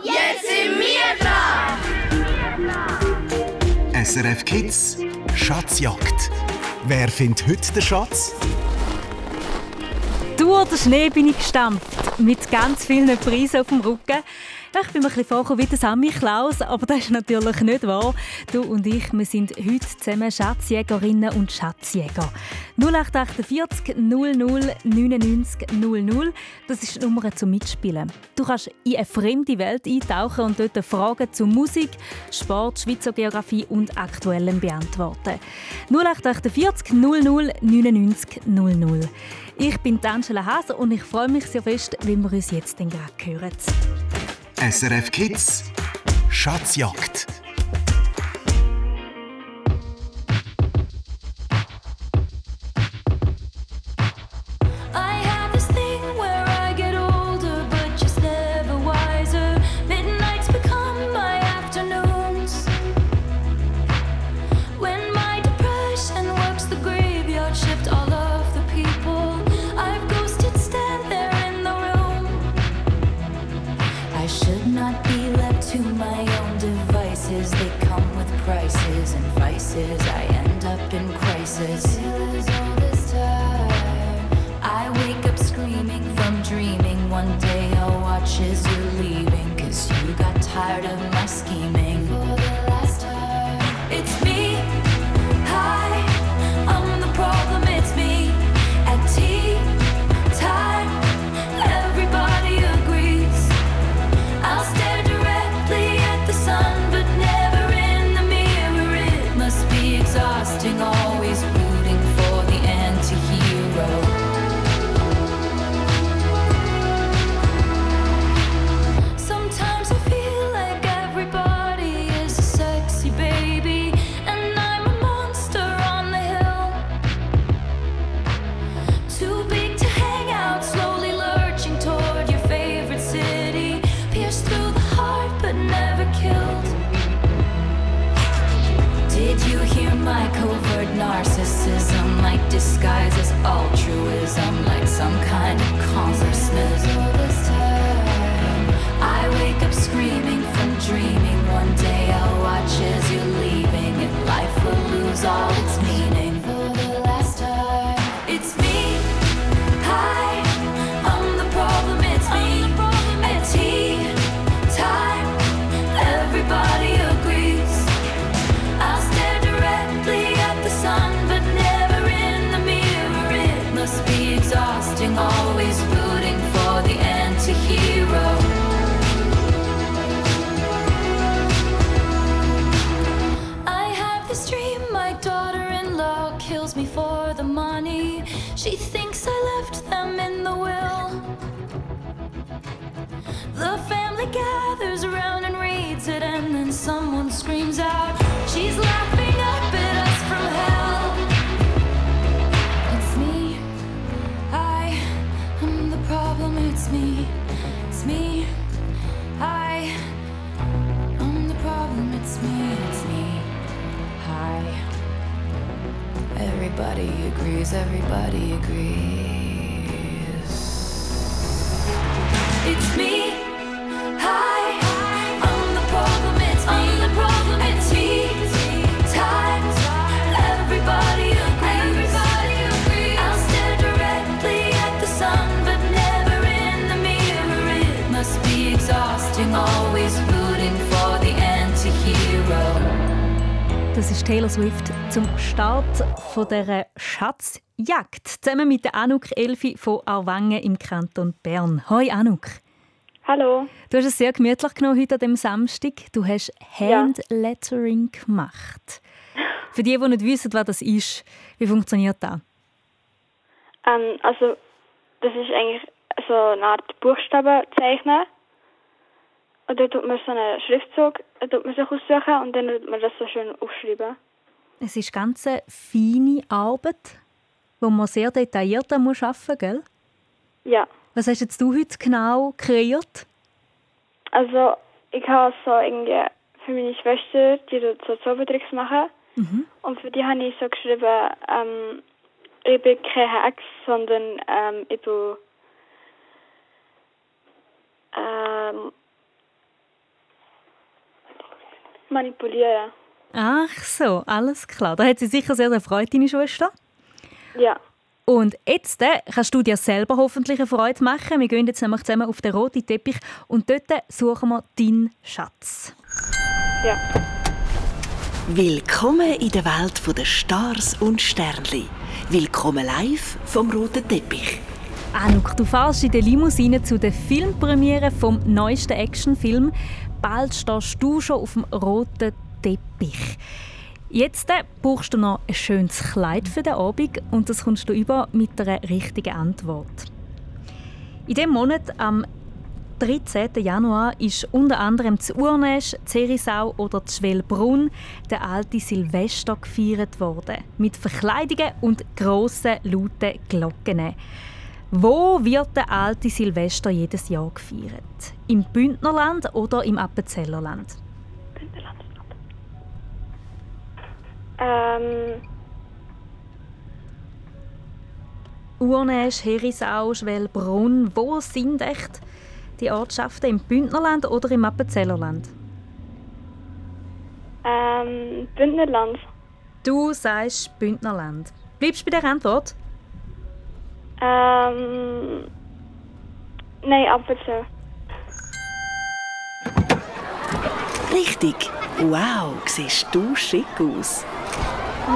jetzt sind wir dran! SRF Kids Schatzjagd. Wer findet heute den Schatz? Durch den Schnee bin ich gestampft, mit ganz vielen Preisen auf dem Rücken. Ich bin mir ein bisschen vorgekommen wie der Sammy Klaus, aber das ist natürlich nicht wahr. Du und ich, wir sind heute zusammen Schatzjägerinnen und Schatzjäger. 0848 00 99 00, das ist die Nummer zum Mitspielen. Du kannst in eine fremde Welt eintauchen und dort Fragen zu Musik, Sport, Schweizer Geografie und Aktuellem beantworten. 0848 00 99 00. Ich bin Angela Haser und ich freue mich sehr fest, wenn wir uns jetzt gerade hören. SRF Kids Schatzjagd. Tired of Everybody agrees. Everybody agrees. It's me. Hi. I'm the problem. It's me. I'm the problem. It's tea time. Everybody agrees. Everybody agrees. I'll stare directly at the sun, but never in the mirror. It must be exhausting, always rooting for the anti-hero. Das ist Taylor Swift zum Start von der Schatzjagd. Zusammen mit der Anuk Elfi von Arwangen im Kanton Bern. Hoi Anuk. Hallo. Du hast es sehr gemütlich genommen heute an dem Samstag. Du hast Handlettering gemacht. Für die, die nicht wissen, was das ist, wie funktioniert das? Ähm, also, das ist eigentlich so eine Art Buchstaben zeichnen. Und dann tut man so einen Schriftzug äh, tut man sich aussuchen und dann tut man das so schön aufschreiben. Es ist ganz eine feine Arbeit, wo man sehr detailliert arbeiten muss, gell? Ja. Was hast jetzt du heute genau kreiert? Also, ich habe so irgendwie für meine Schwester, die so Zaubertricks machen. Mhm. Und für die habe ich so geschrieben, ähm, ich bin keine Hex, sondern ähm, ich bin ähm, Manipulieren. Ach so, alles klar. Da hat sie sicher sehr Freude, deine Schwester. Ja. Und jetzt äh, kannst du dir selber hoffentlich eine Freude machen. Wir gehen jetzt nämlich zusammen auf den roten Teppich und dort suchen wir deinen Schatz. Ja. Willkommen in der Welt der Stars und Sternli. Willkommen live vom roten Teppich. Anuk, du fährst in der Limousine zu der Filmpremiere vom neuesten Actionfilm. Bald stehst du schon auf dem roten Teppich. Jetzt äh, brauchst du noch ein schönes Kleid für den Abend und das kommst du über mit einer richtigen Antwort. In diesem Monat, am 13. Januar, ist unter anderem zu Urnesch, Zerisau oder Schwellbrunn der alte Silvester gefeiert worden. Mit Verkleidungen und grossen, lauten Glocken. Wo wird der alte Silvester jedes Jahr gefeiert? Im Bündnerland oder im Appenzellerland? Ähm, Urnesch, Herisau, Schwellbrunn. Wo sind echt die Ortschaften? Im Bündnerland oder im Appenzellerland? ähm, Bündnerland. Du sagst Bündnerland. Bleibst du bei der Antwort? Ähm, nein, Appenzell. Richtig. Wow, siehst du schick aus.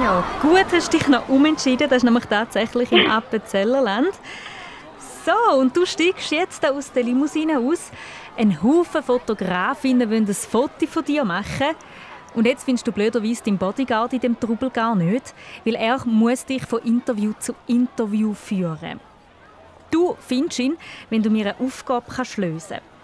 Ja, gut hast dich noch umentschieden. Das ist nämlich tatsächlich im Appenzellerland. So, und du steigst jetzt aus der Limousine aus. Ein Haufen Fotografinnen wollen ein Foto von dir machen. Und jetzt findest du blöderweise deinen Bodyguard in dem Trubel gar nicht, weil er muss dich von Interview zu Interview führen. Du findest ihn, wenn du mir eine Aufgabe kannst lösen kannst.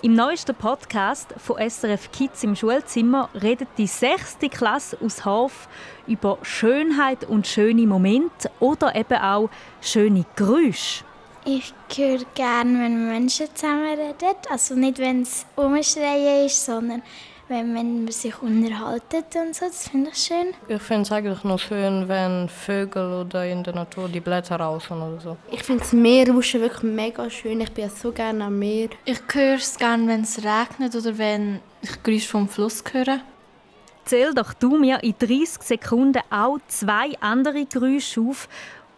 Im neuesten Podcast von SRF Kids im Schulzimmer redet die sechste Klasse aus Horf über Schönheit und schöne Momente oder eben auch schöne Geräusche. Ich höre gerne, wenn Menschen zusammenreden. Also nicht, wenn es umschreien ist, sondern wenn, wenn man sich unterhalten und so. Das finde ich schön. Ich finde es eigentlich noch schön, wenn Vögel oder in der Natur die Blätter rauschen oder so. Ich finde das Meerrauschen wirklich mega schön. Ich bin ja so gerne am Meer. Ich höre es gerne, wenn es regnet oder wenn ich Geräusche vom Fluss höre. Zähl doch du mir in 30 Sekunden auch zwei andere Geräusche auf,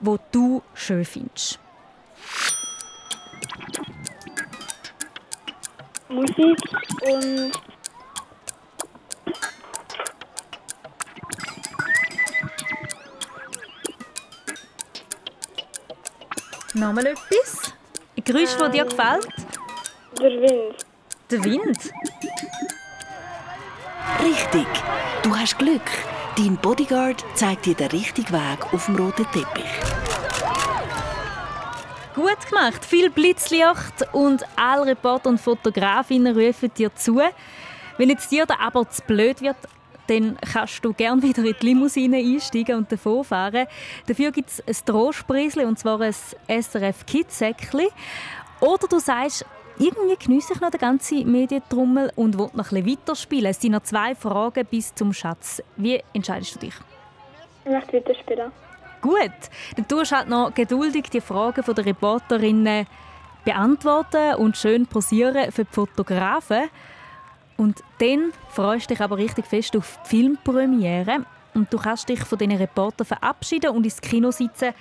die du schön findest. Musik und Nochmal etwas? Ein Geräusch, das dir gefällt? der Wind. Der Wind? Richtig. Du hast Glück. Dein Bodyguard zeigt dir den richtigen Weg auf dem roten Teppich. Gut gemacht. Viel Blitzlicht und alle Reporter und Fotografinnen rufen dir zu. Wenn jetzt dir aber zu blöd wird, dann kannst du gerne wieder in die Limousine einsteigen und davonfahren. Dafür gibt es ein Trostpreisli, und zwar ein SRF Kids-Säckli. Oder du sagst, irgendwie geniesse ich noch den ganzen Medientrummel und will noch ein bisschen weiterspielen. Es sind noch zwei Fragen bis zum Schatz. Wie entscheidest du dich? Ich möchte weiterspielen. Gut, dann tust du halt noch geduldig die Fragen der Reporterinnen beantworten und schön posieren für die Fotografen. Und dann freust du dich aber richtig fest auf die Filmpremiere. Und du kannst dich von diesen Reportern verabschieden und ins Kino sitzen,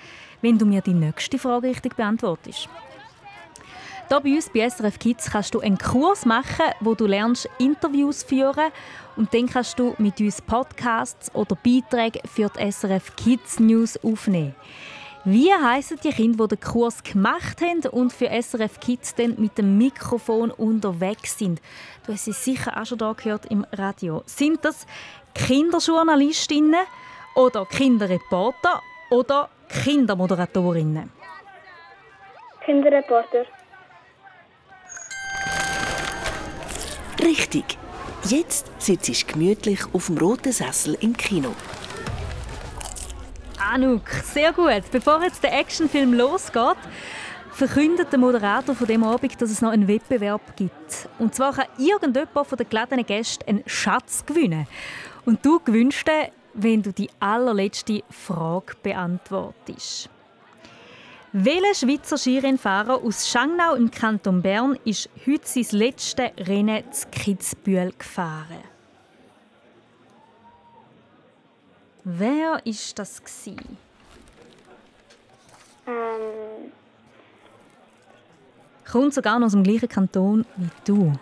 wenn du mir die nächste Frage richtig beantwortest. Hier bei uns bei SRF Kids kannst du einen Kurs machen, wo du lernst Interviews führen und dann kannst du mit uns Podcasts oder Beiträge für die SRF Kids News aufnehmen. Wie heissen die Kinder, die den Kurs gemacht haben und für SRF Kids dann mit dem Mikrofon unterwegs sind? Du hast sie sicher auch schon da gehört im Radio. Sind das Kinderjournalistinnen oder Kinderreporter oder Kindermoderatorinnen? Kinderreporter. Richtig. Jetzt sitzt gemütlich auf dem roten Sessel im Kino. Anuk, sehr gut. Bevor jetzt der Actionfilm losgeht, verkündet der Moderator von dem Abend, dass es noch einen Wettbewerb gibt. Und zwar kann irgendjemand von den geladenen Gästen einen Schatz gewinnen. Und du gewinnst den, wenn du die allerletzte Frage beantwortest. Welcher Schweizer Skirennfahrer aus Schangnau im Kanton Bern ist heute sein letztes Rennen zu Kitzbühel gefahren? Wer war das? Gewesen? Ähm, Kommt sogar noch aus dem gleichen Kanton wie du.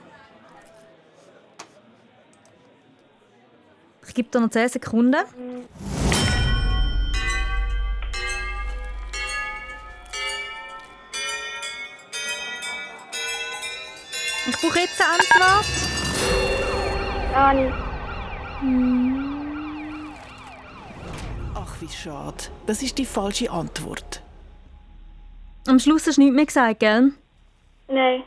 Ich gebe dir noch 10 Sekunden. Ich brauche jetzt eine Antwort. Ani. Ach, wie schade. Das ist die falsche Antwort. Am Schluss hast du nichts mehr gesagt, gell? Nein.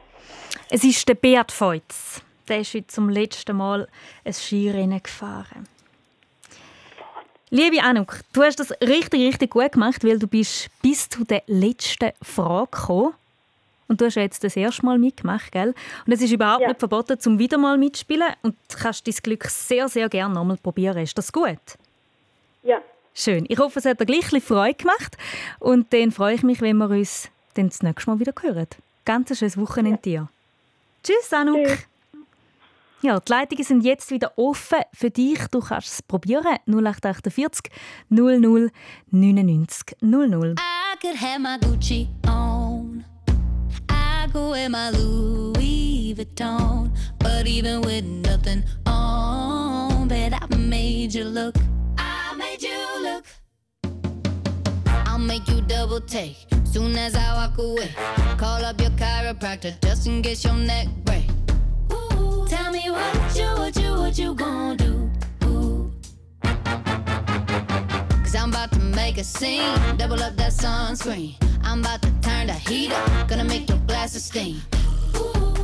Es ist der Beat Feutz. Der ist heute zum letzten Mal ein Skirennen gefahren. Liebe Anouk, du hast das richtig, richtig gut gemacht, weil du bist bis zu der letzten Frage gekommen. Und du hast ja jetzt das erste Mal mitgemacht, gell? Und es ist überhaupt Ja. nicht verboten, zum wieder mal mitspielen. Und du kannst dein Glück sehr, sehr gerne nochmal probieren. Ist das gut? Schön. Ich hoffe, es hat dir gleich ein Freude gemacht. Und dann freue ich mich, wenn wir uns dann das nächste Mal wieder hören. Ganz ein schönes Wochenende dir. Tschüss, Anouk. Tschüss. Ja, die Leitungen sind jetzt wieder offen für dich. Du kannst es probieren. 0848 00 99 00. I could have my Gucci on. I go wear my Louis Vuitton. But even with nothing on, bet I made you look. You look. I'll make you double take soon as I walk away. Call up your chiropractor just in case your neck break. Ooh, tell me what you, what you, what you gonna do? Cause I'm about to make a scene. Double up that sunscreen. I'm about to turn the heat up. Gonna make your glasses steam. Ooh,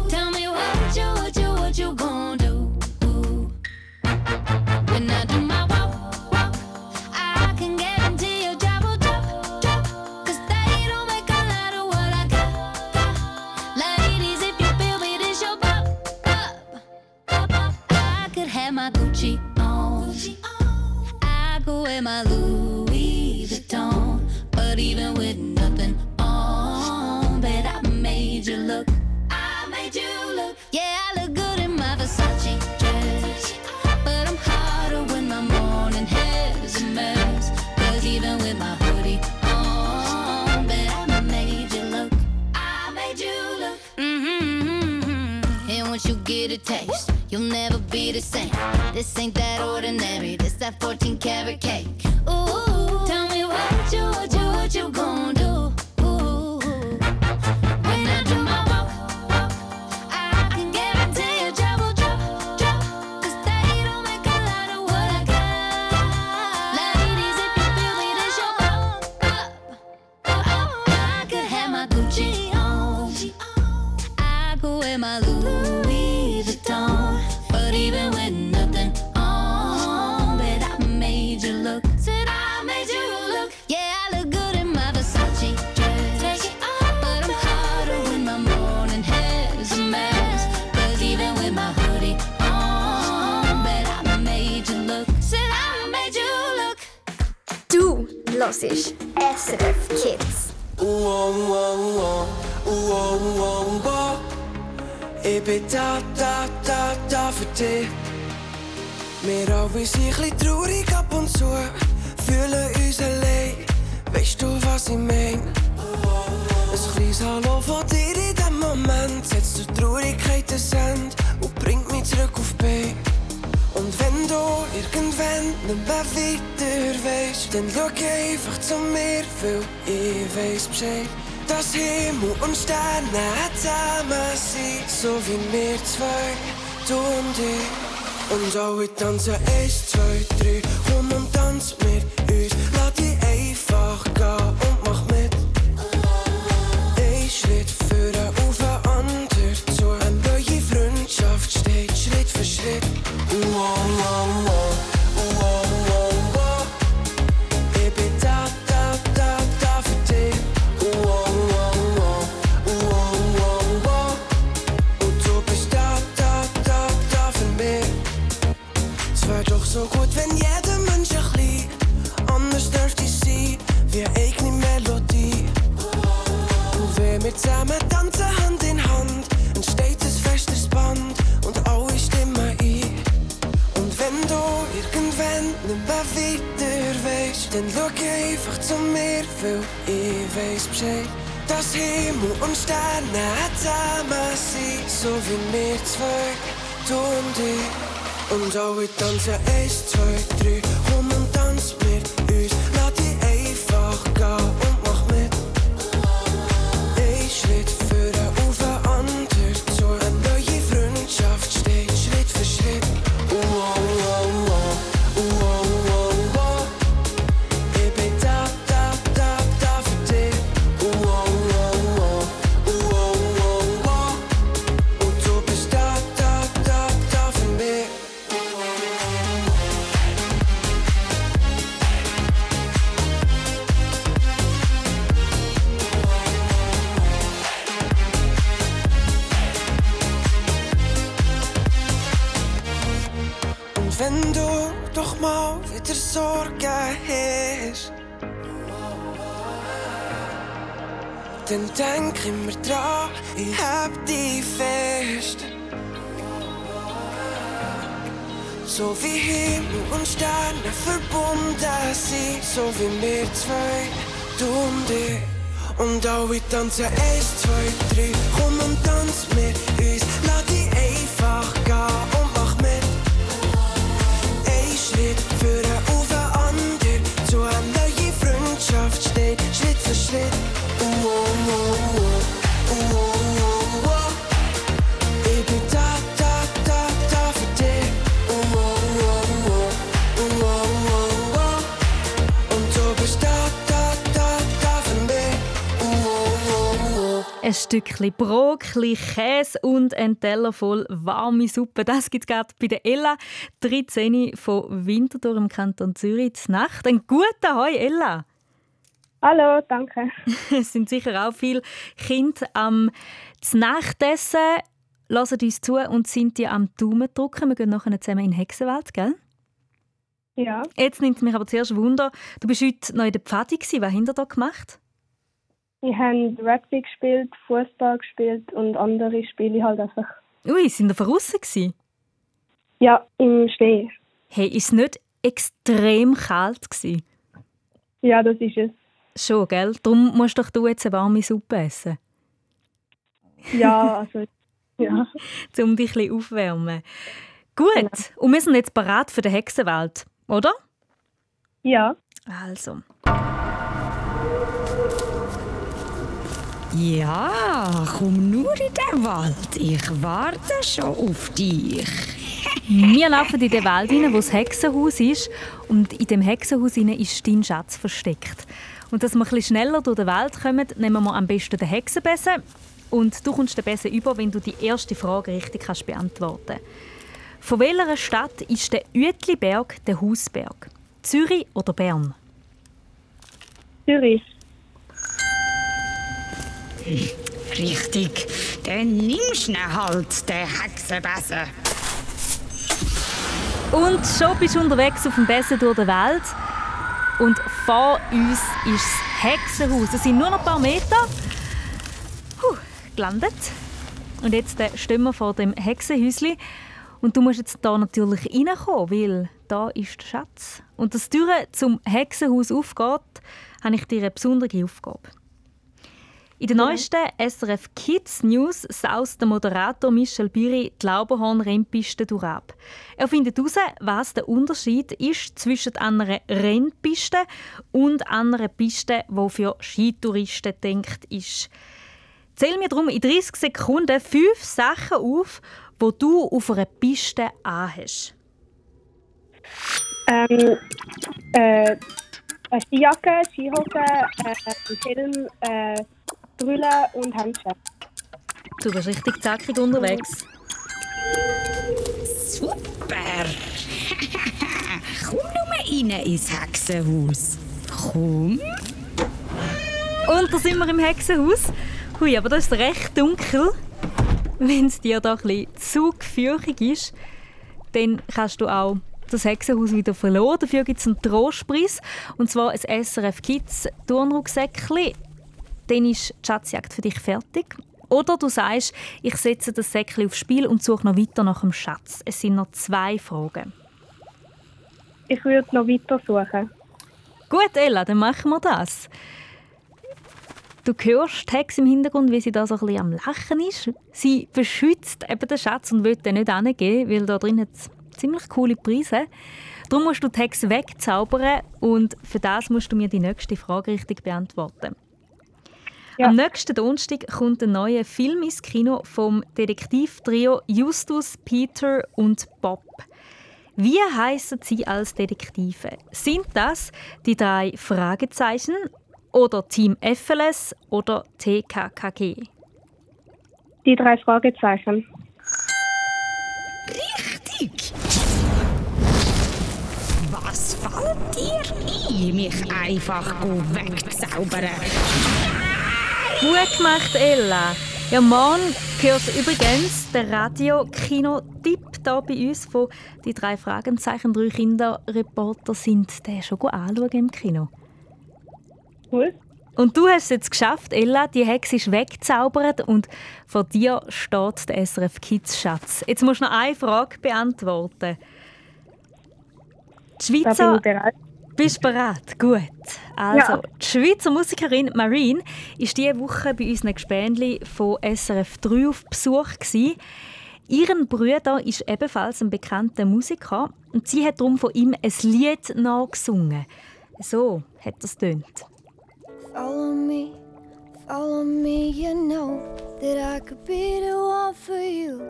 Ich bin da, da, da, da für dich. Wir alle sind ein traurig ab und zu, fühlen uns allein. Weißt du, was ich mein? Ein kleines Hallo von dir in dem Moment setzt der Traurigkeit ein Ende und bringt mich zurück auf die Beine. Und wenn du irgendwann nicht mehr weiter weißt, dann schau einfach zu mir, weil ich weiss Bescheid. Dass Himmel und Sterne zusammen sind, so wie wir zwei, du und ich. Und alle tanzen eins, zwei, drei, komm und tanz mit uns. Lass dich einfach gehen dann schau einfach zu mir, weil ich weiß Bescheid. Dass Himmel und Sterne zusammen sind, so wie wir zwei, du und ich. Und alle tanzen eins, zwei, drei, komm und tanz mit uns. Lass dich einfach gehen so wie wir zwei, du und ich. Und alle tanzen eins, zwei, drei, komm und tanz mit Stückchen Brokli, Käse und ein Teller voll warme Suppe. Das gibt es gerade bei der Ella, 13 von Winterthur im Kanton Zürich zur Nacht. Ein guter Hoi, Ella. Hallo, danke. Es sind sicher auch viele Kinder am Nachtessen, hören uns zu und sind dir am Daumen drücken. Wir gehen nachher zusammen in den Hexenwald, gell? Ja. Jetzt nimmt es mich aber zuerst Wunder, du bist heute noch in der Pfadi gewesen. Was habt ihr da gemacht? Wir haben Rugby gespielt, Fußball gespielt und andere Spiele halt einfach. Ui, sind ihr draussen gewesen? Ja, im Schnee. Hey, ist es nicht extrem kalt gewesen? Ja, das ist es. Schon, gell? Darum musst doch du jetzt eine warme Suppe essen. Ja, also, ja. um dich ein aufwärmen. Gut, und wir sind jetzt bereit für den Hexenwald, oder? Ja. Also. Ja, komm nur in den Wald. Ich warte schon auf dich. Wir laufen in den Wald rein, wo das Hexenhaus ist. Und in dem Hexenhaus ist dein Schatz versteckt. Und dass wir ein bisschen schneller durch den Wald kommen, nehmen wir am besten den Hexenbesen. Und du kommst den Besen über, wenn du die erste Frage richtig kannst beantworten Von welcher Stadt ist der Uetliberg der Hausberg? Zürich oder Bern? Zürich. Richtig. Dann nimmst du halt, den Hexenbesen. Und schon bist du unterwegs auf dem Besen durch den Wald. Und vor uns ist das Hexenhaus. Es sind nur noch ein paar Meter. Puh, gelandet. Und jetzt äh, stehen wir vor dem Hexenhäuschen. Und du musst jetzt hier natürlich reinkommen, weil da ist der Schatz. Und dass die Tür zum Hexenhaus aufgeht, habe ich dir eine besondere Aufgabe. In der neuesten SRF Kids News saust der Moderator Michel Biri die Lauberhorn-Rennpiste durchab. Er findet heraus, was der Unterschied ist zwischen einer Rennpiste und einer Piste, die für Skitouristen denkt ist. Zähl mir darum in 30 Sekunden fünf Sachen auf, die du auf einer Piste anhast. Ähm, äh, eine Skijacke, Skihose, äh, Helm, äh, Brille und Handschuhe. Du bist richtig zackig unterwegs. Super! Komm nur rein ins Hexenhaus. Komm. Und da sind wir im Hexenhaus. Hui, aber das ist recht dunkel. Wenn es dir da ein bisschen zu gefürchtig ist, dann kannst du auch das Hexenhaus wieder verloren. Dafür gibt es einen Trostpreis. Und zwar ein SRF Kids Turnrucksäckchen. Dann ist die Schatzjagd für dich fertig. Oder du sagst, ich setze das Säckchen aufs Spiel und suche noch weiter nach dem Schatz. Es sind noch zwei Fragen. Ich würde noch weiter suchen. Gut, Ella, dann machen wir das. Du hörst Hex im Hintergrund, wie sie da so ein bisschen am Lachen ist. Sie beschützt eben den Schatz und will den nicht angeben, weil da drin hat ziemlich coole Preise. Darum musst du Hex wegzaubern und für das musst du mir die nächste Frage richtig beantworten. Am nächsten Donnerstag kommt ein neuer Film ins Kino vom Detektivtrio Justus, Peter und Bob. Wie heißen sie als Detektive? Sind das die drei Fragezeichen oder Team FLS oder TKKG? Die drei Fragezeichen. Richtig! Was fällt dir ein, mich einfach wegzaubern? Gut gemacht, Ella. Ja, morgen hört übrigens der Radio-Kino-Tipp hier bei uns von die drei Fragezeichen, drei Kinderreporter sind der schon anschauen im Kino. Cool. Und du hast es jetzt geschafft, Ella, die Hexe ist weggezaubert und vor dir steht der SRF Kids Schatz. Jetzt musst du noch eine Frage beantworten. Die Schweizer... Bist du bereit? Gut. Also, Ja. die Schweizer Musikerin Marine ist diese Woche bei unseren Gespendli von SRF 3 auf Besuch. Gewesen. Ihren Bruder ist ebenfalls ein bekannter Musiker und sie hat darum von ihm ein Lied nachgesungen. So hat das tönt. Follow me, follow me, you know that I could be the one for you.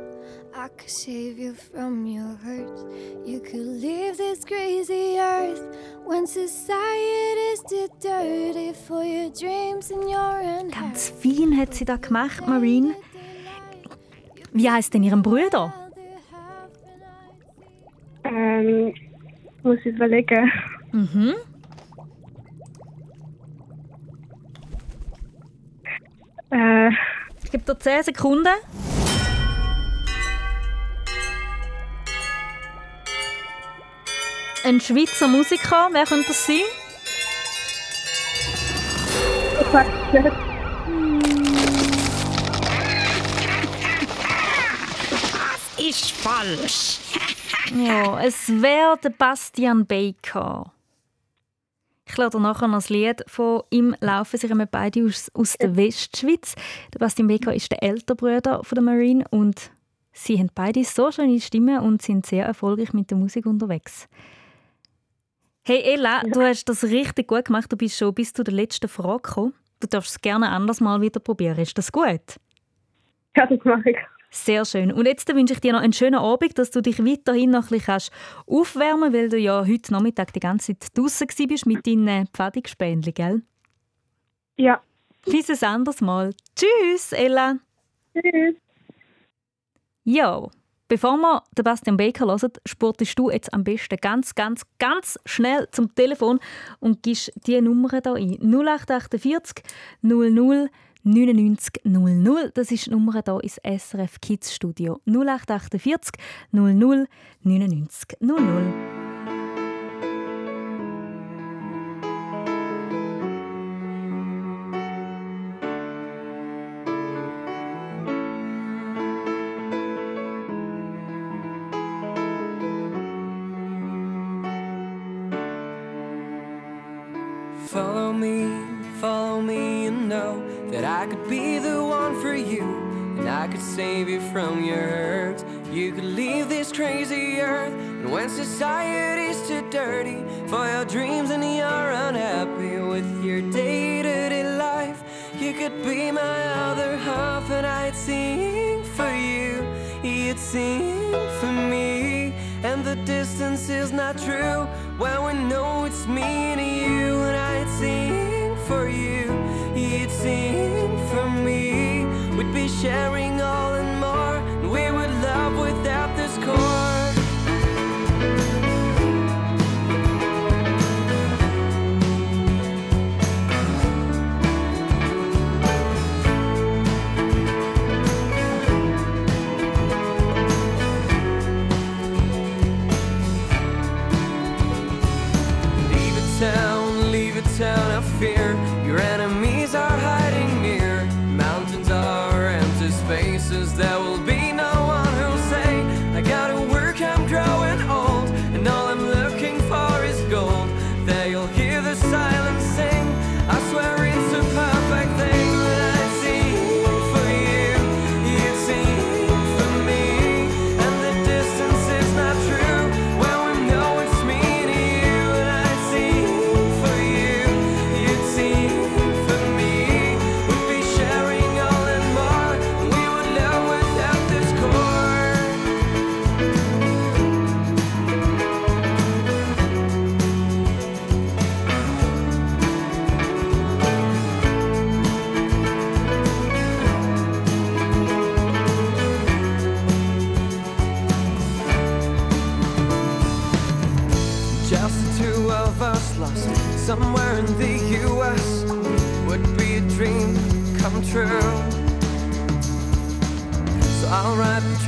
I could save you from your hurts. You could leave this crazy earth when society's too dirty for your dreams and your unheard. Ganz fein hat sie das gemacht, Marine. Wie heißt denn ihren Bruder? Ähm, muss ich überlegen. Mhm. Äh, Ich gebe dir 10 Sekunden. Ein Schweizer Musiker, wer könnte das sein? Das ist falsch. Ja, es wäre der Bastian Baker. Ich lade nachher noch ein Lied von ihm laufen. Sie kommen beide aus, aus der Westschweiz. Der Bastian Baker ist der ältere Bruder von der Marine und sie haben beide so schöne Stimmen und sind sehr erfolgreich mit der Musik unterwegs. Hey Ella, du hast das richtig gut gemacht. Du bist schon bis zu der letzten Frage gekommen. Du darfst es gerne anders mal wieder probieren. Ist das gut? Ja, das mache ich. Sehr schön. Und jetzt wünsche ich dir noch einen schönen Abend, dass du dich weiterhin noch ein bisschen kannst aufwärmen weil du ja heute Nachmittag die ganze Zeit draußen bist mit deinen Pfadigspähnchen, gell? Ja. Bis ein anderes Mal. Tschüss, Ella. Tschüss. Ja, bevor wir den Bastian Baker hören, sportest du jetzt am besten ganz, ganz, ganz schnell zum Telefon und gibst die Nummer hier ein. 0848 00 99 00. Das ist die Nummer hier ins SRF Kids Studio. 0848 00 99 00. Save you from your hurts. You could leave this crazy earth. And when society's too dirty for your dreams and you're unhappy with your day to day life, you could be my other half, and I'd sing for you. You'd sing for me. And the distance is not true when we know it's me and you. And I'd sing for you. You'd sing for me. We'd be sharing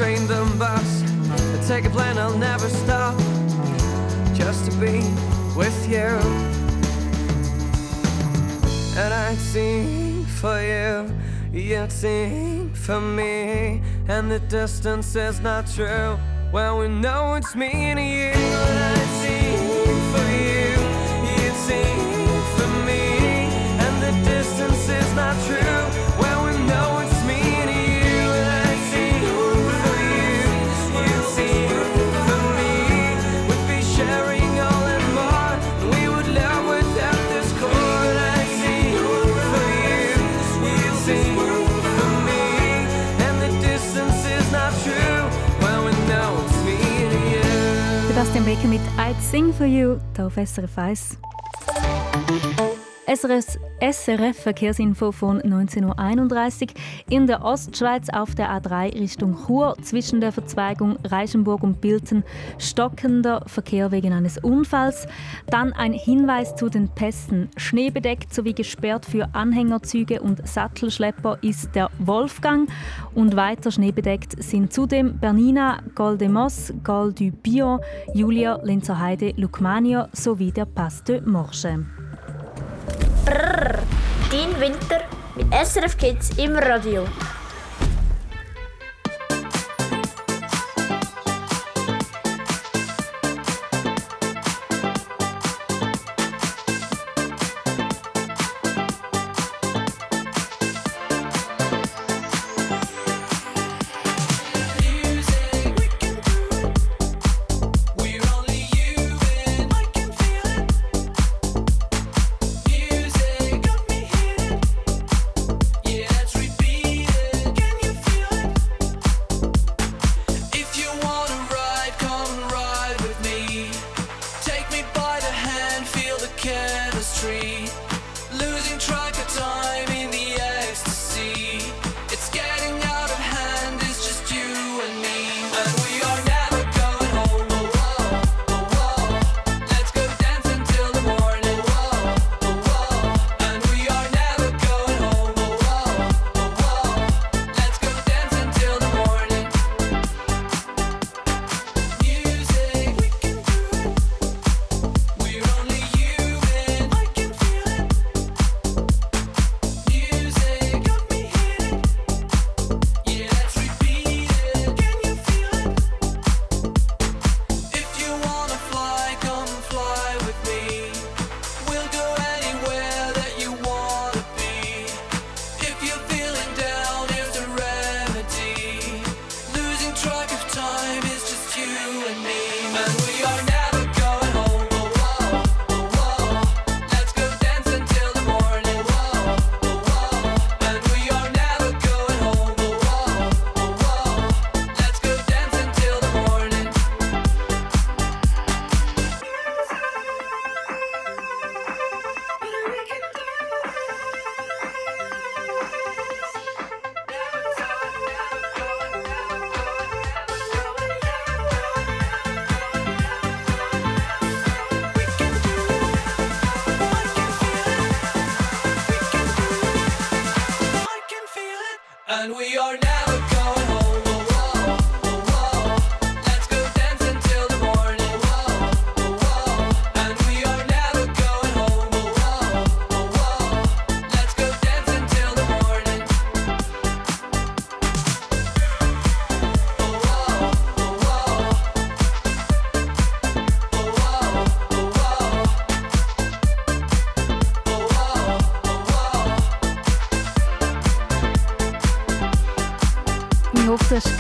train, the bus, and take a plane, I'll never stop. Just to be with you. And I'd sing for you, you'd sing for me. And the distance is not true. Well, we know it's me and you. Becker mit «I'd Sing For You» hier auf SRF 1. SRF, SRF Verkehrsinfo von 19.31 Uhr. In der Ostschweiz auf der A3 Richtung Chur zwischen der Verzweigung Reichenburg und Bilten stockender Verkehr wegen eines Unfalls. Dann ein Hinweis zu den Pässen. Schneebedeckt sowie gesperrt für Anhängerzüge und Sattelschlepper ist der Wolfgang. Und weiter schneebedeckt sind zudem Bernina, Gol de Mos, Gol du Bion, Julia, Linzer Heide, Lukmania sowie der Pass de Morche. Brrr, dein Winter mit SRF Kids im Radio.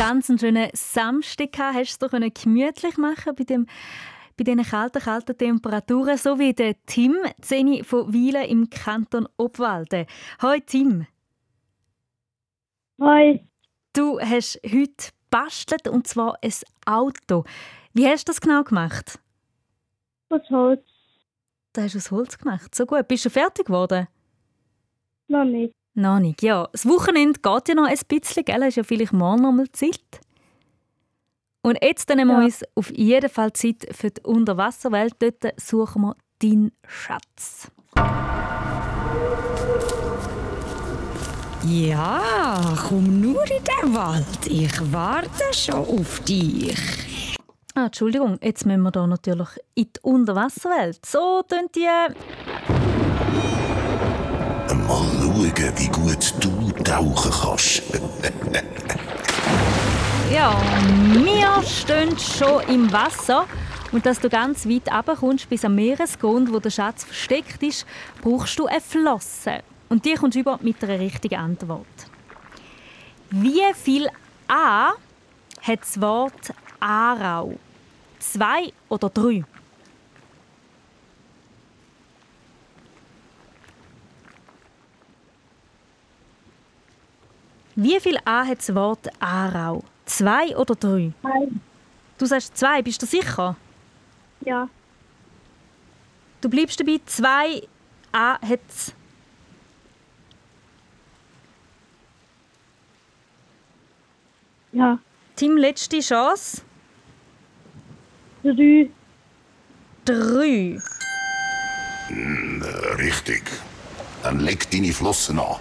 Ganz einen schönen Samstag gehabt. Hast du es dir gemütlich machen bei dem bei diesen kalten, kalten Temperaturen, so wie der Tim Zeni von Wielen im Kanton Obwalden. Hoi Tim. Hoi. Du hast heute bastelt und zwar ein Auto. Wie hast du das genau gemacht? Aus Holz. Du hast aus Holz gemacht. So gut. Bist du fertig geworden? Noch nicht. Noch nicht, ja. Das Wochenende geht ja noch ein bisschen, gell? Hast ja vielleicht morgen noch mal Zeit. Und jetzt nehmen wir uns auf jeden Fall Zeit für die Unterwasserwelt. Dort suchen wir deinen Schatz. Ja, komm nur in den Wald. Ich warte schon auf dich. Ah, Entschuldigung, jetzt müssen wir hier natürlich in die Unterwasserwelt. So tun die... Mal schauen, wie gut du tauchen kannst. Ja, wir stehen schon im Wasser. Und dass du ganz weit runterkommst bis am Meeresgrund, wo der Schatz versteckt ist, brauchst du eine Flosse. Und die kommst du über mit einer richtigen Antwort. Wie viel A hat das Wort Aarau? Zwei oder drei? Wie viel A hat das Wort Aarau? Zwei oder drei? Zwei. Du sagst zwei, bist du sicher? Ja. Du bleibst dabei, zwei A hat Ja. Tim, letzte Chance. Drei. Drei. Hm, richtig. Dann leg deine Flossen an.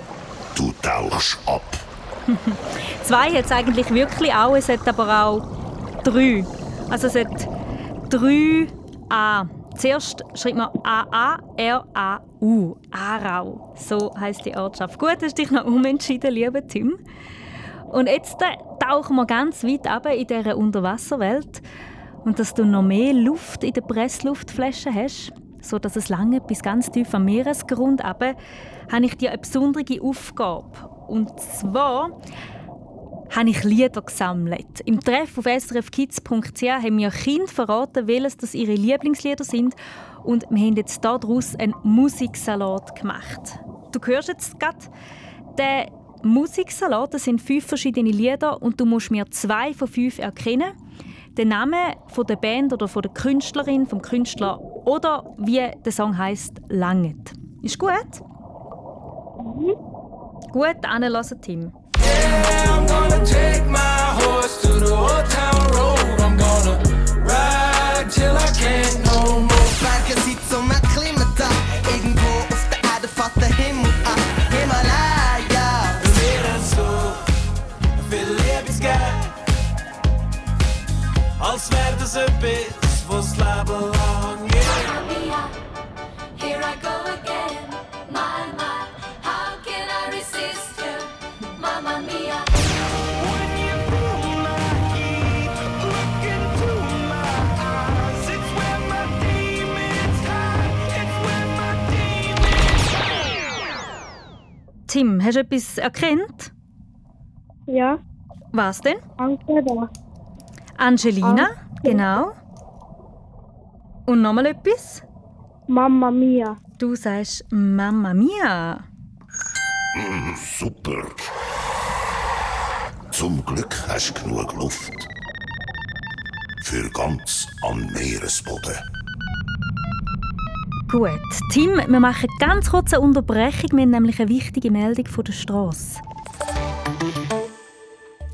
Du tauchst ab. Zwei hat es eigentlich wirklich auch, es hat aber auch drei. Also es hat drei A. Zuerst schreibt man A-A-R-A-U. Aarau. So heisst die Ortschaft. Gut, hast dich noch umentschieden, lieber Tim. Und jetzt äh, tauchen wir ganz weit ab in dieser Unterwasserwelt. Und dass du noch mehr Luft in der Pressluftflasche hast, so dass es lange bis ganz tief am Meeresgrund ab, habe ich dir eine besondere Aufgabe. Und zwar habe ich Lieder gesammelt. Im Treff auf srfkids.ch haben mir Kinder verraten, welches das ihre Lieblingslieder sind. Und wir haben jetzt daraus einen Musiksalat gemacht. Du hörst jetzt gerade den Musiksalat. Das sind fünf verschiedene Lieder und du musst mir zwei von fünf erkennen. Den Namen von der Band oder von der Künstlerin, vom Künstler oder wie der Song heißt, langet. Ist gut? Mhm. Gut, anlassen, Tim. Yeah, I'm gonna take my horse to the old town road. I'm gonna ride till I can't no more. Berge sind zum Erklimmen da. Irgendwo auf der Erde fährt der Himmel an. Himalaya. Mir so viel Liebesgeld. Als wär das etwas, was das Leben Tim, hast du etwas erkannt? Ja. Was denn? Angela. Angelina, genau. Und nochmal etwas? Mamma Mia. Du sagst Mamma Mia. Mm, super. Zum Glück hast du genug Luft. Für ganz am Meeresboden. Gut. Tim, wir machen ganz kurz eine Unterbrechung. Wir haben nämlich eine wichtige Meldung von der Straße.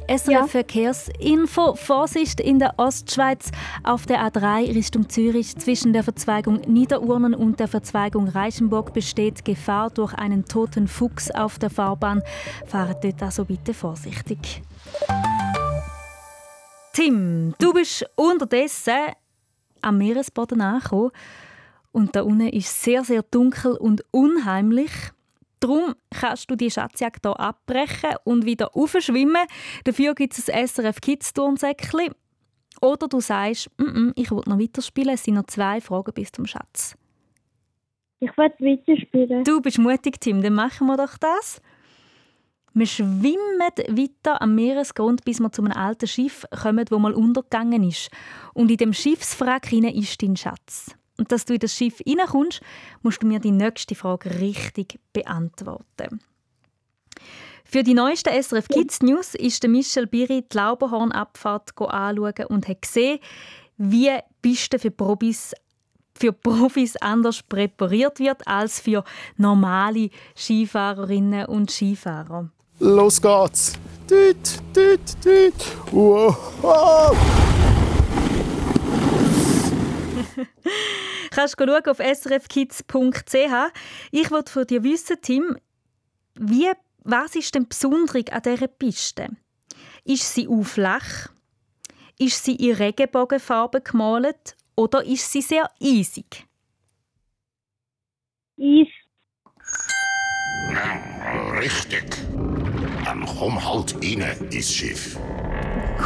SRF Verkehrsinfo. Vorsicht in der Ostschweiz auf der A3 Richtung Zürich zwischen der Verzweigung Niederurnen und der Verzweigung Reichenburg besteht Gefahr durch einen toten Fuchs auf der Fahrbahn. Fahrt dort also bitte vorsichtig. Tim, du bist unterdessen am Meeresboden angekommen und da unten ist sehr, sehr dunkel und unheimlich. Darum kannst du die Schatzjagd hier abbrechen und wieder aufschwimmen. Dafür gibt es ein SRF Kids Turnsäckchen. Oder du sagst, mm -mm, ich will noch weiterspielen, es sind noch zwei Fragen bis zum Schatz. Ich will weiterspielen. Du bist mutig, Tim, dann machen wir doch das. Wir schwimmen weiter am Meeresgrund, bis wir zu einem alten Schiff kommen, das mal untergegangen ist. Und in dem Schiffswrack ist dein Schatz. Und dass du in das Schiff reinkommst, musst du mir die nächste Frage richtig beantworten. Für die neuesten SRF Kids News ist Michel Biri die Lauberhornabfahrt anschauen und hat gesehen, wie die Piste für Profis, für Profis anders präpariert wird als für normale Skifahrerinnen und Skifahrer. Los geht's! Düt, düt, düt. Wow. Kannst du schauen auf srfkids.ch. Ich wollte von dir wissen, Tim, wie Was ist denn besonders an dieser Piste? Ist sie auch flach? Ist sie in Regenbogenfarben gemalt? Oder ist sie sehr eisig? Eis. Richtig. Dann komm halt rein ins Schiff.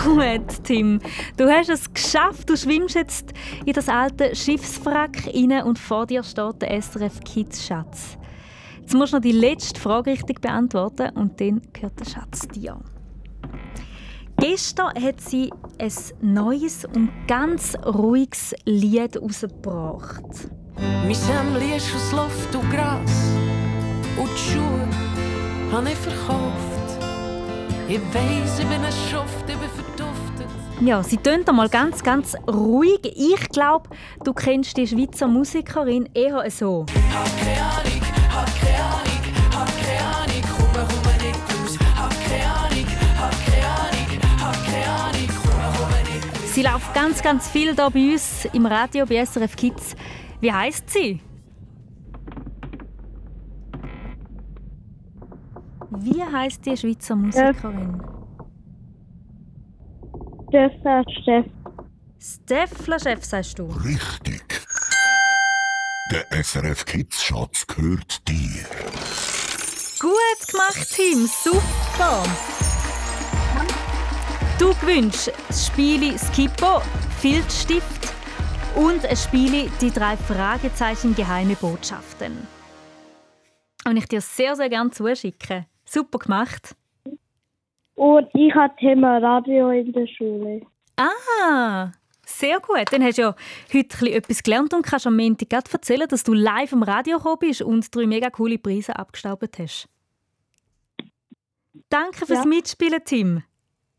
Gut, Tim. Du hast es geschafft. Du schwimmst jetzt in das alte Schiffswrack rein und vor dir steht der SRF Kids Schatz. Jetzt musst du noch die letzte Frage richtig beantworten und dann gehört der Schatz dir. Gestern hat sie ein neues und ganz ruhiges Lied herausgebracht. Mein Sämmli ist aus Luft und Gras und die Schuhe habe ich verkauft. Ich weiss, ich bin ein Schuft, ich bin. Ja, sie tönt einmal ganz, ganz ruhig. Ich glaube, du kennst die Schweizer Musikerin eher so. Hab keine Ahnung, hab keine Ahnung, hab keine Ahnung, komme, komme nicht raus. Hab keine Ahnung, hab keine Ahnung, hab keine Ahnung, komme, komme nicht raus. Sie läuft ganz, ganz viel hier bei uns im Radio bei SRF Kids. Wie heißt sie? Wie heißt die Schweizer Musikerin? Stefan Steff. Steffler Chef, sagst du? Richtig. Der SRF Kids Schatz gehört dir. Gut gemacht, Tim. Super. Du gewünscht das Spiel Skippo, Filzstift und ein Spiel Die drei Fragezeichen geheime Botschaften. Und ich dir sehr, sehr gerne zuschicken. Super gemacht. Und ich habe Thema Radio in der Schule. Ah, sehr gut. Dann hast du ja heute etwas gelernt und kannst am Montag gerade erzählen, dass du live im Radio gekommen bist und drei mega coole Preise abgestaubt hast. Danke fürs Ja. Mitspielen, Tim.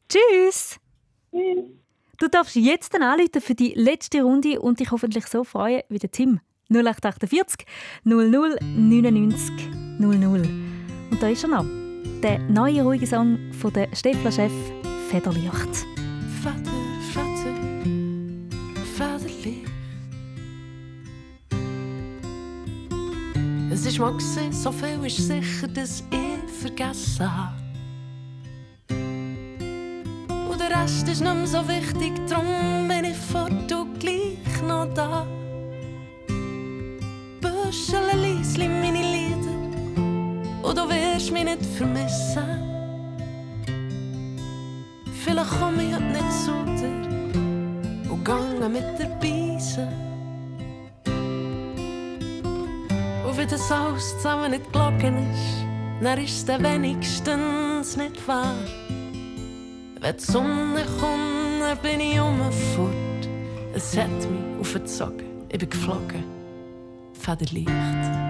Tschüss. Du darfst jetzt dann anrufen für die letzte Runde und dich hoffentlich so freuen wie der Tim. 0848 00 99 00. Und da ist er noch. Der neue ruhige Song von der Steffler-Chef Federlicht. Vater, Vater, Vaterlicht. Es ist mal gewesen, so viel ist sicher, dass ich vergessen habe. Und der Rest ist nicht mehr so wichtig, darum bin ich fort und gleich noch da. Du wirst mich nicht vermissen. Vielleicht komme ich nicht zu dir und gehe mit der Beise. Und wenn das alles zusammen nicht gelogen ist, dann ist es wenigstens nicht wahr. Wenn die Sonne kommt, dann bin ich umfort. Es hat mich aufgezogen, ich bin geflogen. Federlicht.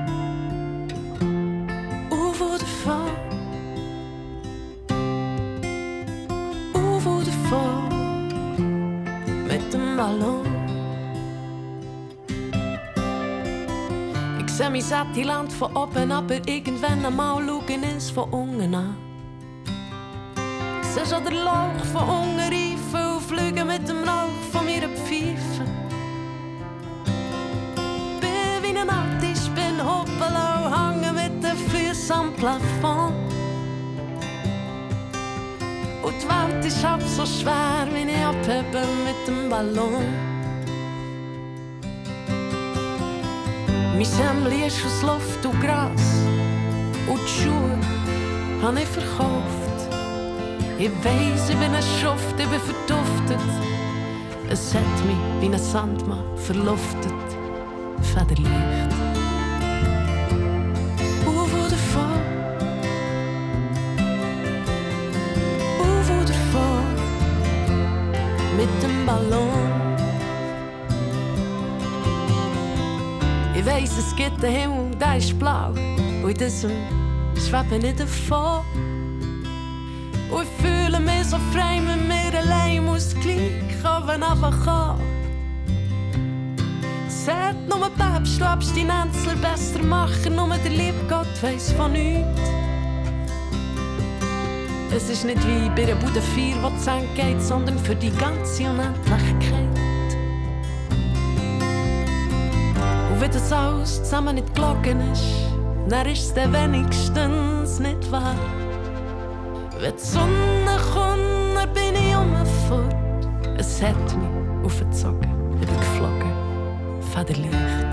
Ich sehe mein Sättiland von oben, aber irgendwann einmal schauen es von unten an. Ich sehe schon den Lauch von unten reifen und fliegen mit dem Rauch von meiner Pfeife. Bin wie ein Artist, bin hoppala und hänge mit den Füßen am Plafond. Und die Welt ist halb so schwer, wie ich abhebe mit dem Ballon. Mein Sämmli ist aus Luft und Gras. Und die Schuhe habe ich verkauft. Ich weiss, ich bin ein Schuft, ich bin verduftet. Es hat mich wie ein Sandmann verluftet. Vor. Mit dem Ballon. Ich weiss, es gibt einen Himmel, der ist blau. Und in diesem schwebe ich davon. Und ich fühle mich so frei mit mir allein, muss gleich oben runterkommen. Sagt nur Päpst, du Abstinenzel besser machen, nur der liebe Gott weiss von nichts. Es ist nicht wie bei einer Bude 4, wo Zeit geht, sondern für die ganze Unendlichkeit. Und wenn das alles zusammen nicht gelogen ist, dann ist es wenigstens nicht wahr. Wenn die Sonne kommt, dann bin ich um fort. Es hat mich aufgezogen, ich bin geflogen, Federlicht.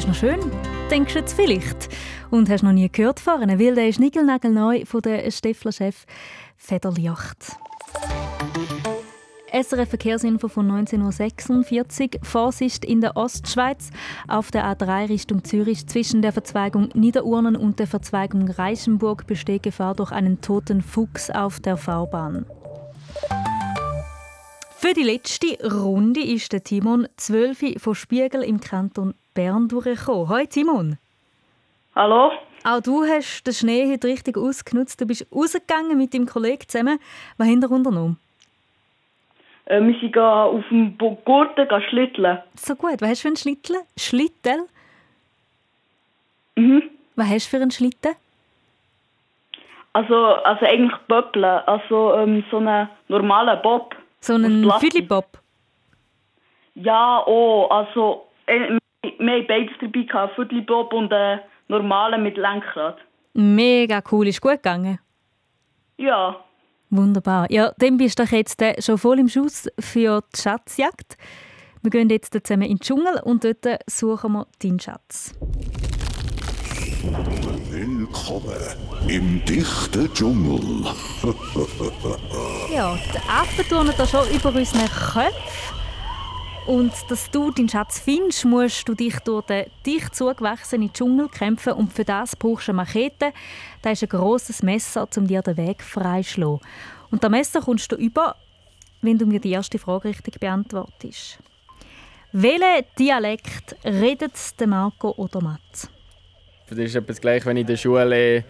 Ist noch schön. Denkst du jetzt vielleicht? Und hast noch nie gehört vorne, weil der ist nigelnagelneu von der Steffler-Chef Federljacht. SRF Verkehrsinfo von 19.46 Uhr. Vorsicht in der Ostschweiz auf der A3 Richtung Zürich zwischen der Verzweigung Niederurnen und der Verzweigung Reichenburg besteht Gefahr durch einen toten Fuchs auf der Fahrbahn. Für die letzte Runde ist der Timon 12 von Spiegel im Kanton Bern durchgekommen. Hoi Timon. Hallo. Auch du hast den Schnee heute richtig ausgenutzt. Du bist rausgegangen mit deinem Kollegen zusammen. Was habt ihr unternommen? Äh, wir sind auf dem Gurten schlitteln. So gut. Was hast du für einen Schlittel? Schlittel? Mhm. Was hast du für einen Schlitten? Also, also eigentlich Böppeln. Also ähm, so einen normalen Bob. So einen. Füdli-Bob? Ja, oh, also äh, wir haben beides dabei gehabt. Viertelbob und einen normalen mit Lenkrad. Mega cool. Ist gut gegangen? Ja. Wunderbar. Ja, dann bist du jetzt äh, schon voll im Schuss für die Schatzjagd. Wir gehen jetzt zusammen in den Dschungel und dort suchen wir deinen Schatz. Willkommen im dichten Dschungel. Ja, die Affen turnen da schon über unseren Köpfen. Und dass du deinen Schatz findest, musst du dich durch den dicht zugewachsenen Dschungel kämpfen. Und für das brauchst du eine Machete. Das ist ein grosses Messer, um dir den Weg freizuschlagen. Und das Messer kommst du über, wenn du mir die erste Frage richtig beantwortest. Welchen Dialekt redet Marco oder Matt? Das ist etwas gleich, wenn ich in der Schule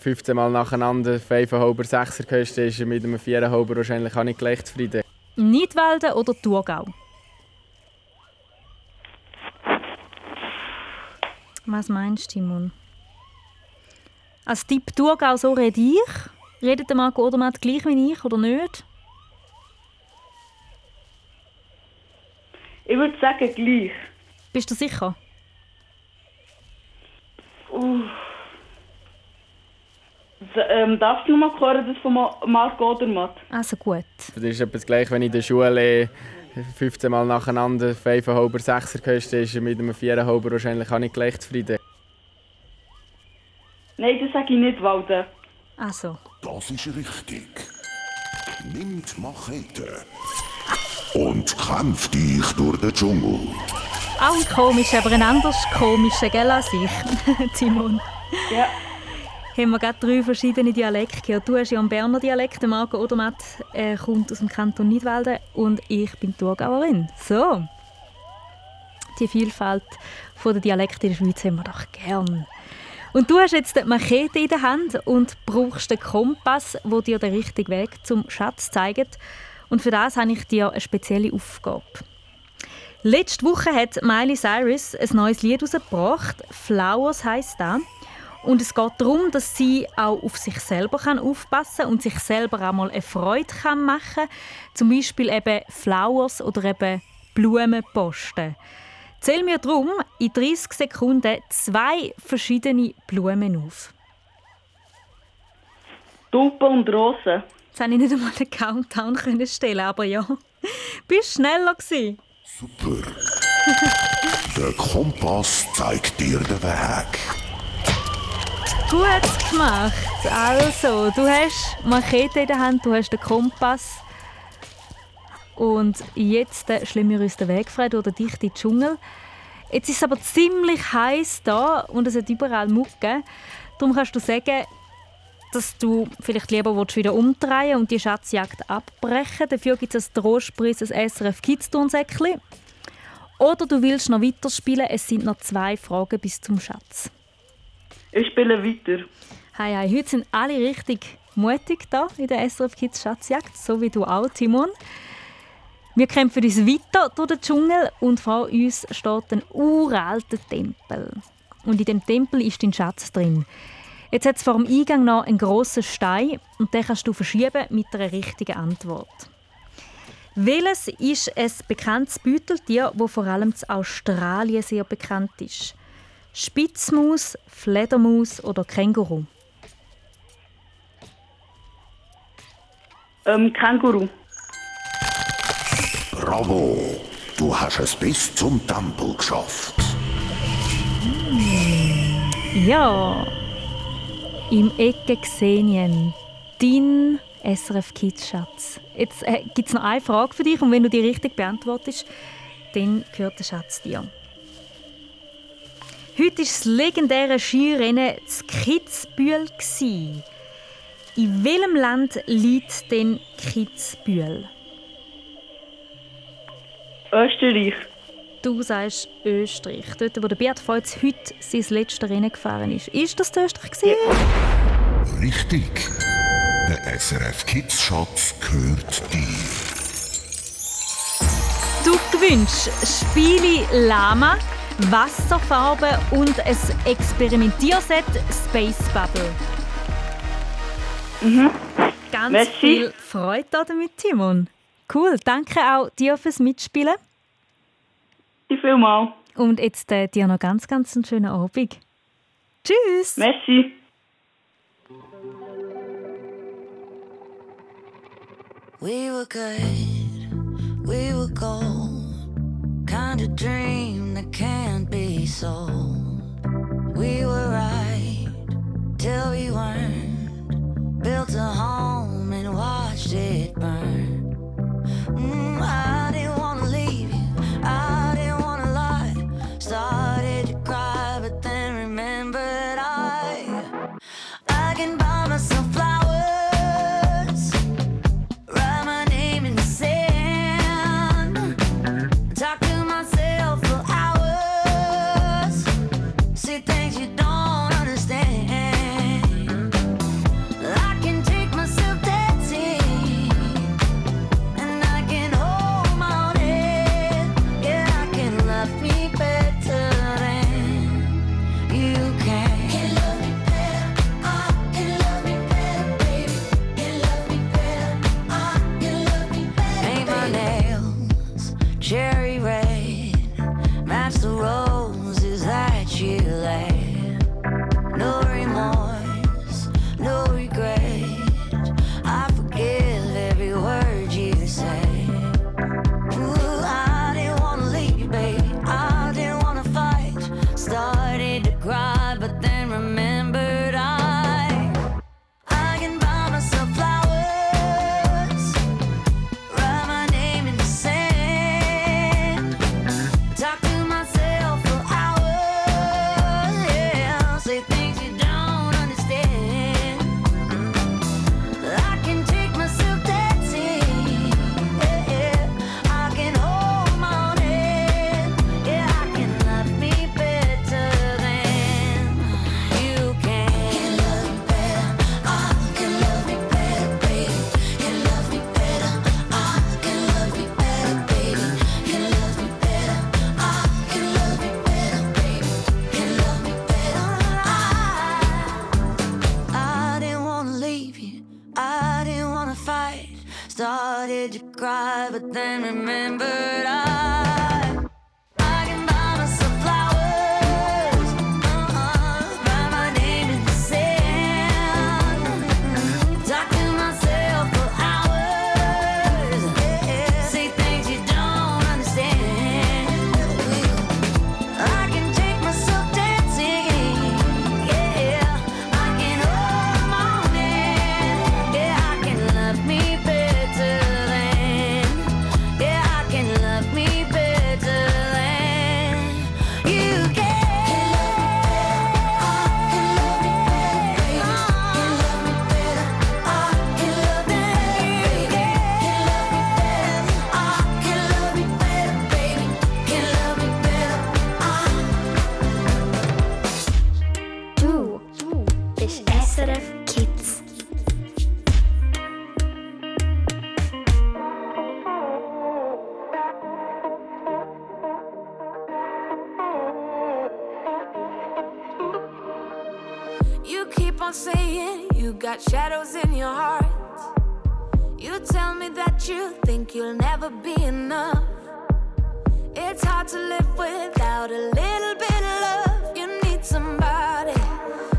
15 Mal nacheinander 5,5er, 6er gehört ist mit einem 4,5er wahrscheinlich auch nicht gleich zufrieden. Nidwalden oder Thurgau? Was meinst du, Timon? Als Tipp Thurgau, so rede ich? Redet der Marco Odermatt gleich wie ich oder nicht? Ich würde sagen gleich. Bist du sicher? S- Ähm, darfst du noch mal hören, das von Ma- Marco Odermatt? Also gut. Das ist etwas gleich, wenn ich in der Schule 15 Mal nacheinander 5,5er, 6er gehört ist mit einem 4,5er wahrscheinlich auch nicht gleich zufrieden. Nein, das sage ich nicht, Walde. Also. Das ist richtig. Nimm die Machete und kämpf dich durch den Dschungel. Auch ein komischer, aber ein anders komischer, gell, als ich, Timon? Ja. Haben wir gerade drei verschiedene Dialekte gehört. Du hast ja einen Berner Dialekt, Marco Odermatt äh, kommt aus dem Kanton Nidwalden und ich bin Thurgauerin. So. Die Vielfalt der Dialekte in der Schweiz haben wir doch gern. Und du hast jetzt die Machete in der Hand und brauchst den Kompass, wo dir den richtigen Weg zum Schatz zeigt. Und für das habe ich dir eine spezielle Aufgabe. Letzte Woche hat Miley Cyrus ein neues Lied herausgebracht. Flowers heisst das. Und es geht darum, dass sie auch auf sich selber kann aufpassen und sich selber auch mal eine Freude kann machen kann. Zum Beispiel eben Flowers oder eben Blumen posten. Zähl mir darum in 30 Sekunden zwei verschiedene Blumen auf. Tulpen und Rosen. Jetzt konnte ich nicht einmal den Countdown stellen, aber ja. Bist schneller gewesen. Super. Der Kompass zeigt dir den Weg. Gut gemacht. Also, du hast Machete in der Hand, du hast den Kompass. und jetzt äh, schlagen wir uns den Weg frei durch den dichten Dschungel. Jetzt ist es aber ziemlich heiß da und es hat überall Mucke. Darum kannst du sagen, dass du vielleicht lieber wieder umdrehen und die Schatzjagd abbrechen. Dafür gibt es ein Trostpreis, ein SRF Kids Turnsäckchen. Oder du willst noch weiterspielen. Es sind noch zwei Fragen bis zum Schatz. Ich spiele weiter. Hi, hi. Heute sind alle richtig mutig da in der SRF Kids Schatzjagd, so wie du auch, Timon. Wir kämpfen uns weiter durch den Dschungel und vor uns steht ein uralter Tempel. Und in dem Tempel ist dein Schatz drin. Jetzt hat es vor dem Eingang noch einen grossen Stein und den kannst du verschieben mit einer richtigen Antwort. Welches ist ein bekanntes Beuteltier, das vor allem in Australien sehr bekannt ist? Spitzmaus, Fledermaus oder Känguru? Ähm, Känguru. Bravo! Du hast es bis zum Tempel geschafft. Ja, im Ecke gesehen dein SRF Kids Schatz. Jetzt äh, gibt es noch eine Frage für dich und wenn du die richtig beantwortest, dann gehört der Schatz dir. Heute war das legendäre Skirennen zu Kitzbühel. In welchem Land liegt denn Kitzbühel? Österreich. Du sagst Österreich. Dort, wo der Beat Feutz heute sein letztes Rennen gefahren ist. Ist das Österreich? gewesen? Richtig. Der SRF Kids Schatz gehört dir. Du gewünscht Spiele Lama, Wasserfarbe und ein Experimentierset Space Bubble. Mhm. Ganz Merci. viel Freude damit, Timon. Cool, danke auch dir fürs Mitspielen. Ich vielmal. Und jetzt äh, dir noch ganz, ganz einen schönen Abend. Tschüss. Merci. We were good, we were gold. Kind of dream that can't be sold. We were right till we weren't. Built a home and watched it on saying you got shadows in your heart. You tell me that you think you'll never be enough. It's hard to live without a little bit of love. You need somebody,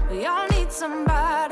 we all need somebody.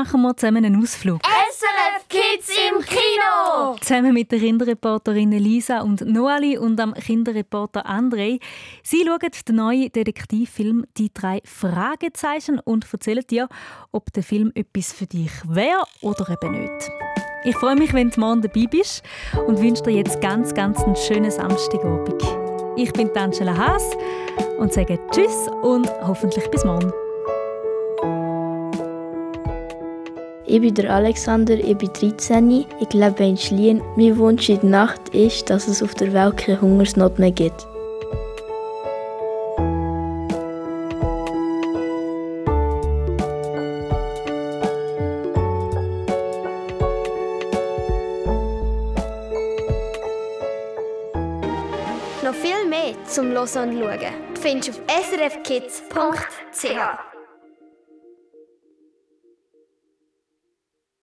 Machen wir zusammen einen Ausflug. SRF Kids im Kino! Zusammen mit den Kinderreporterinnen Lisa und Noali und dem Kinderreporter André. Sie schauen den neuen Detektivfilm «Die drei Fragezeichen» und erzählen dir, ob der Film etwas für dich wäre oder eben nicht. Ich freue mich, wenn du morgen dabei bist und wünsche dir jetzt ganz, ganz einen schönen Samstagabend. Ich bin Angela Haas und sage Tschüss und hoffentlich bis morgen. Ich bin der Alexander, ich bin 13, ich lebe in Schlien. Mein Wunsch in der Nacht ist, dass es auf der Welt keine Hungersnot mehr gibt. Noch viel mehr zum Hören und Schauen findest du auf srfkids.ch.